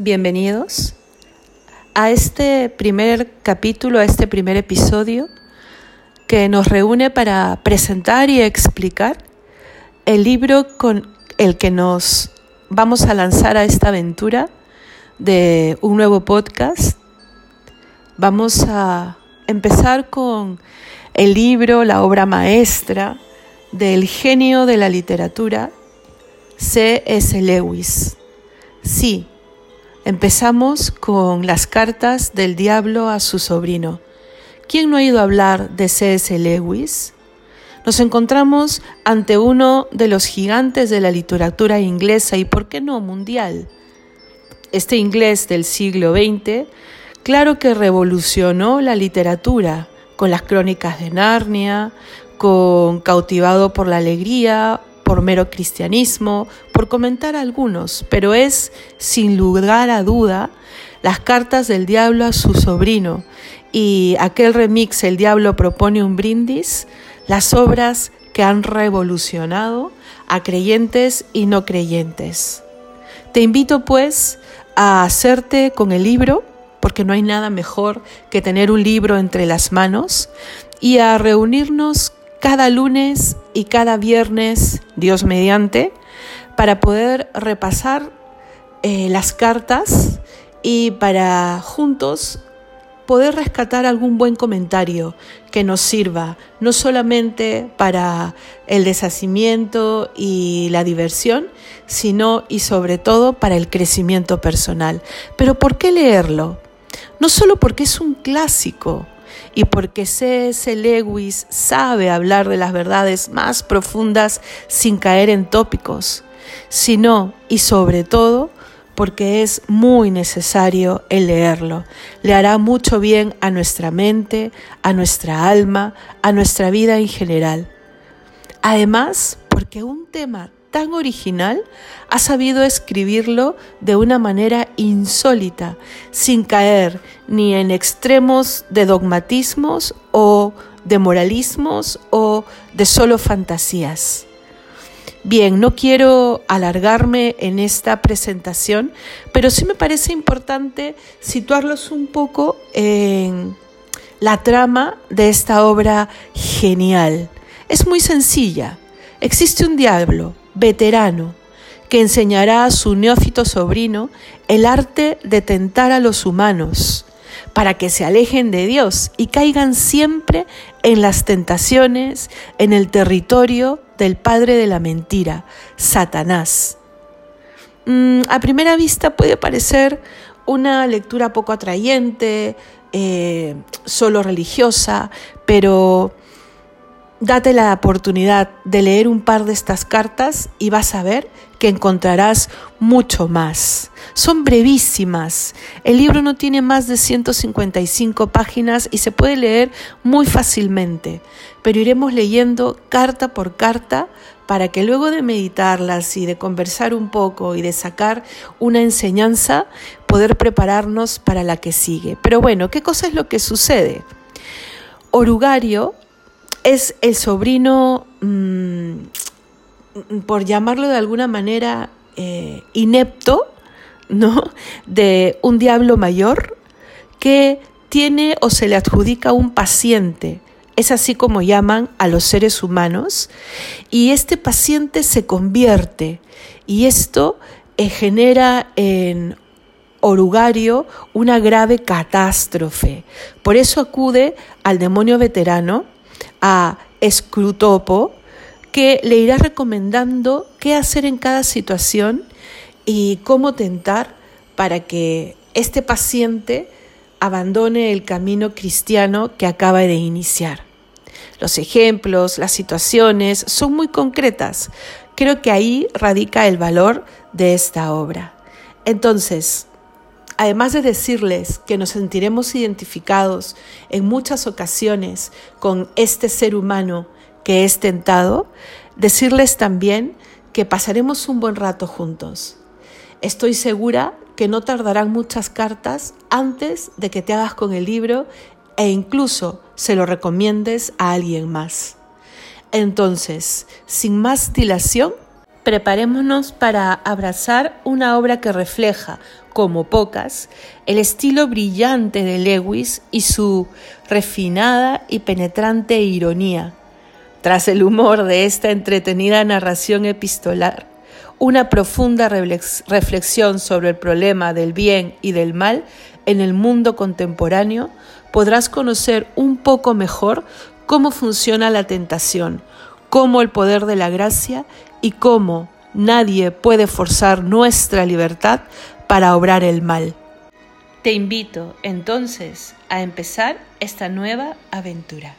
Bienvenidos a este primer capítulo, a este primer episodio que nos reúne para presentar y explicar el libro con el que nos vamos a lanzar a esta aventura de un nuevo podcast. Vamos a empezar con el libro, la obra maestra del genio de la literatura, C.S. Lewis. Sí, empezamos con las cartas del diablo a su sobrino. ¿Quién no ha ido a hablar de C.S. Lewis? Nos encontramos ante uno de los gigantes de la literatura inglesa y, por qué no, mundial. Este inglés del siglo XX, claro que revolucionó la literatura con las crónicas de Narnia, con Cautivado por la Alegría por mero cristianismo, por comentar algunos, pero es, sin lugar a duda, las cartas del diablo a su sobrino y aquel remix El diablo propone un brindis, las obras que han revolucionado a creyentes y no creyentes. Te invito pues a hacerte con el libro, porque no hay nada mejor que tener un libro entre las manos, y a reunirnos cada lunes y cada viernes, Dios mediante, para poder repasar eh, las cartas y para juntos poder rescatar algún buen comentario que nos sirva, no solamente para el deshacimiento y la diversión, sino y sobre todo para el crecimiento personal. Pero ¿por qué leerlo? No solo porque es un clásico, y porque C.S. Lewis sabe hablar de las verdades más profundas sin caer en tópicos, sino y sobre todo porque es muy necesario el leerlo. Le hará mucho bien a nuestra mente, a nuestra alma, a nuestra vida en general. Además, porque un tema tan original, ha sabido escribirlo de una manera insólita, sin caer ni en extremos de dogmatismos o de moralismos o de solo fantasías. Bien, no quiero alargarme en esta presentación, pero sí me parece importante situarlos un poco en la trama de esta obra genial. Es muy sencilla. Existe un diablo, veterano, que enseñará a su neófito sobrino el arte de tentar a los humanos, para que se alejen de Dios y caigan siempre en las tentaciones, en el territorio del padre de la mentira, Satanás. Mm, a primera vista puede parecer una lectura poco atrayente, eh, solo religiosa, pero Date la oportunidad de leer un par de estas cartas y vas a ver que encontrarás mucho más. Son brevísimas. El libro no tiene más de 155 páginas y se puede leer muy fácilmente, pero iremos leyendo carta por carta para que luego de meditarlas y de conversar un poco y de sacar una enseñanza, poder prepararnos para la que sigue. Pero bueno, ¿qué cosa es lo que sucede? Orugario es el sobrino, mm, por llamarlo de alguna manera, eh, inepto, ¿no? De un diablo mayor que tiene o se le adjudica un paciente. Es así como llaman a los seres humanos. Y este paciente se convierte. Y esto eh, genera en Orugario una grave catástrofe. Por eso acude al demonio veterano a Scrutopo, que le irá recomendando qué hacer en cada situación y cómo tentar para que este paciente abandone el camino cristiano que acaba de iniciar. Los ejemplos, las situaciones son muy concretas. Creo que ahí radica el valor de esta obra. Entonces, además de decirles que nos sentiremos identificados en muchas ocasiones con este ser humano que es tentado, decirles también que pasaremos un buen rato juntos. Estoy segura que no tardarán muchas cartas antes de que te hagas con el libro e incluso se lo recomiendes a alguien más. Entonces, sin más dilación, preparémonos para abrazar una obra que refleja, como pocas, el estilo brillante de Lewis y su refinada y penetrante ironía. Tras el humor de esta entretenida narración epistolar, una profunda reflexión sobre el problema del bien y del mal en el mundo contemporáneo, podrás conocer un poco mejor cómo funciona la tentación, cómo el poder de la gracia y cómo nadie puede forzar nuestra libertad para obrar el mal. Te invito entonces a empezar esta nueva aventura.